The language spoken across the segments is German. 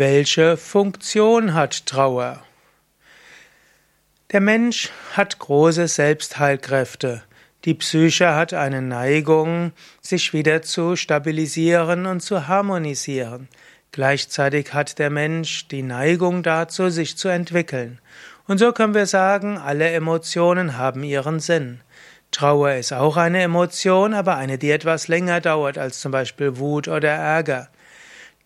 Welche Funktion hat Trauer? Der Mensch hat große Selbstheilkräfte. Die Psyche hat eine Neigung, sich wieder zu stabilisieren und zu harmonisieren. Gleichzeitig hat der Mensch die Neigung dazu, sich zu entwickeln. Und so können wir sagen, alle Emotionen haben ihren Sinn. Trauer ist auch eine Emotion, aber eine, die etwas länger dauert als zum Beispiel Wut oder Ärger.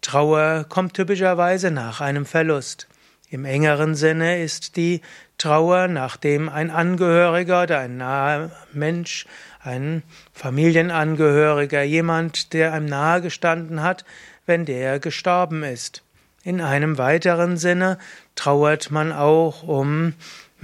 Trauer kommt typischerweise nach einem Verlust. Im engeren Sinne ist die Trauer, nachdem ein Angehöriger oder ein naher Mensch, ein Familienangehöriger, jemand, der einem nahe gestanden hat, wenn der gestorben ist. In einem weiteren Sinne trauert man auch um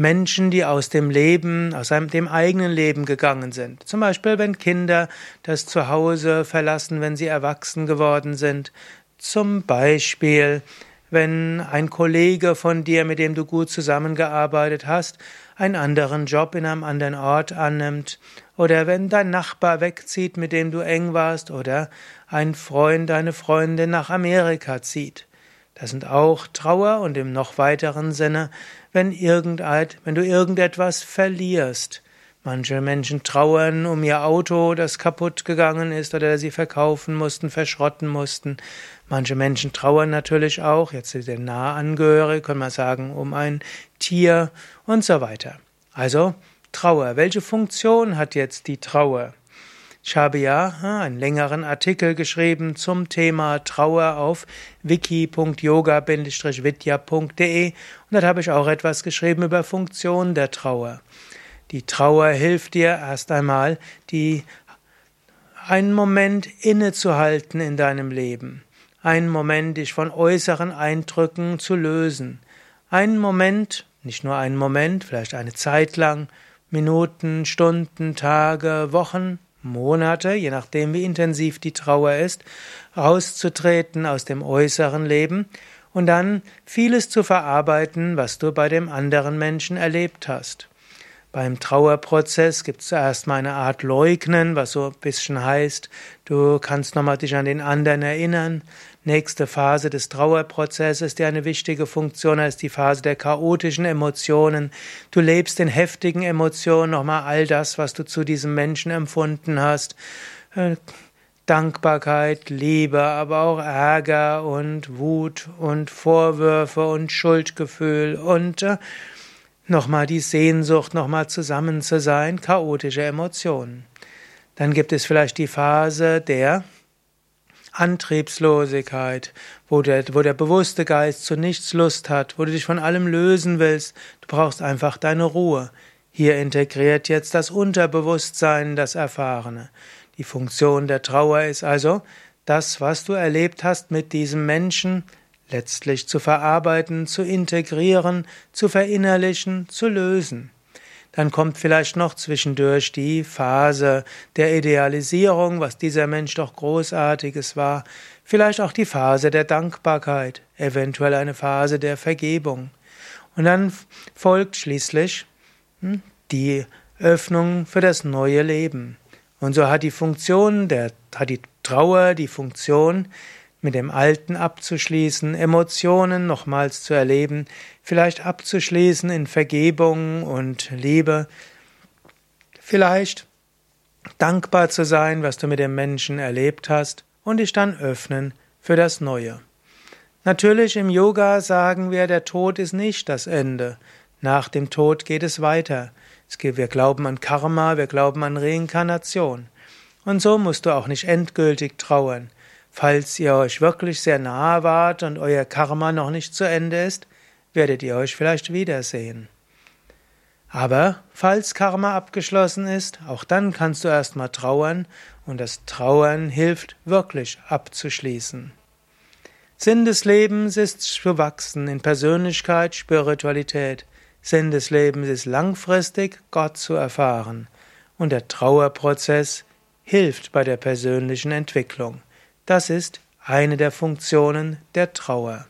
Menschen, die aus dem Leben, aus einem, dem eigenen Leben gegangen sind. Zum Beispiel, wenn Kinder das Zuhause verlassen, wenn sie erwachsen geworden sind. Zum Beispiel, wenn ein Kollege von dir, mit dem du gut zusammengearbeitet hast, einen anderen Job in einem anderen Ort annimmt, oder wenn dein Nachbar wegzieht, mit dem du eng warst, oder ein Freund, eine Freundin nach Amerika zieht. Das sind auch Trauer und im noch weiteren Sinne, wenn irgendein, wenn du irgendetwas verlierst. Manche Menschen trauern um ihr Auto, das kaputt gegangen ist oder sie verkaufen mussten, verschrotten mussten. Manche Menschen trauern natürlich auch, jetzt der nahe Angehörige, können wir sagen, um ein Tier und so weiter. Also Trauer. Welche Funktion hat jetzt die Trauer? Ich habe ja einen längeren Artikel geschrieben zum Thema Trauer auf wiki.yoga-vidya.de und dort habe ich auch etwas geschrieben über Funktion der Trauer. Die Trauer hilft dir erst einmal, die einen Moment innezuhalten in deinem Leben, einen Moment dich von äußeren Eindrücken zu lösen, einen Moment, nicht nur einen Moment, vielleicht eine Zeit lang, Minuten, Stunden, Tage, Wochen, Monate, je nachdem wie intensiv die Trauer ist, rauszutreten aus dem äußeren Leben und dann vieles zu verarbeiten, was du bei dem anderen Menschen erlebt hast. Beim Trauerprozess gibt es zuerst mal eine Art Leugnen, was so ein bisschen heißt, du kannst nochmal dich an den anderen erinnern. Nächste Phase des Trauerprozesses, die eine wichtige Funktion hat, ist die Phase der chaotischen Emotionen. Du lebst in heftigen Emotionen nochmal all das, was du zu diesem Menschen empfunden hast. Äh, Dankbarkeit, Liebe, aber auch Ärger und Wut und Vorwürfe und Schuldgefühl und äh, nochmal die Sehnsucht, nochmal zusammen zu sein, chaotische Emotionen. Dann gibt es vielleicht die Phase der Antriebslosigkeit, wo der, wo der bewusste Geist zu nichts Lust hat, wo du dich von allem lösen willst. Du brauchst einfach deine Ruhe. Hier integriert jetzt das Unterbewusstsein das Erfahrene. Die Funktion der Trauer ist also, das, was du erlebt hast mit diesem Menschen, letztlich zu verarbeiten, zu integrieren, zu verinnerlichen, zu lösen. Dann kommt vielleicht noch zwischendurch die Phase der Idealisierung, was dieser Mensch doch großartiges war, vielleicht auch die Phase der Dankbarkeit, eventuell eine Phase der Vergebung. Und dann folgt schließlich hm, die Öffnung für das neue Leben. Und so hat die Funktion der, hat die Trauer die Funktion, mit dem Alten abzuschließen, Emotionen nochmals zu erleben, vielleicht abzuschließen in Vergebung und Liebe, vielleicht dankbar zu sein, was du mit dem Menschen erlebt hast und dich dann öffnen für das Neue. Natürlich im Yoga sagen wir, der Tod ist nicht das Ende. Nach dem Tod geht es weiter. Wir glauben an Karma, wir glauben an Reinkarnation. Und so musst du auch nicht endgültig trauern. Falls ihr euch wirklich sehr nahe wart und euer Karma noch nicht zu Ende ist, werdet ihr euch vielleicht wiedersehen. Aber falls Karma abgeschlossen ist, auch dann kannst du erstmal trauern und das Trauern hilft wirklich abzuschließen. Sinn des Lebens ist zu wachsen in Persönlichkeit, Spiritualität. Sinn des Lebens ist langfristig Gott zu erfahren. Und der Trauerprozess hilft bei der persönlichen Entwicklung. Das ist eine der Funktionen der Trauer.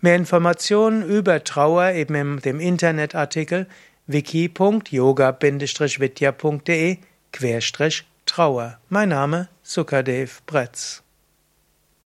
Mehr Informationen über Trauer eben in dem Internetartikel wiki.yoga-vidya.de Trauer. Mein Name Sukadev Bretz.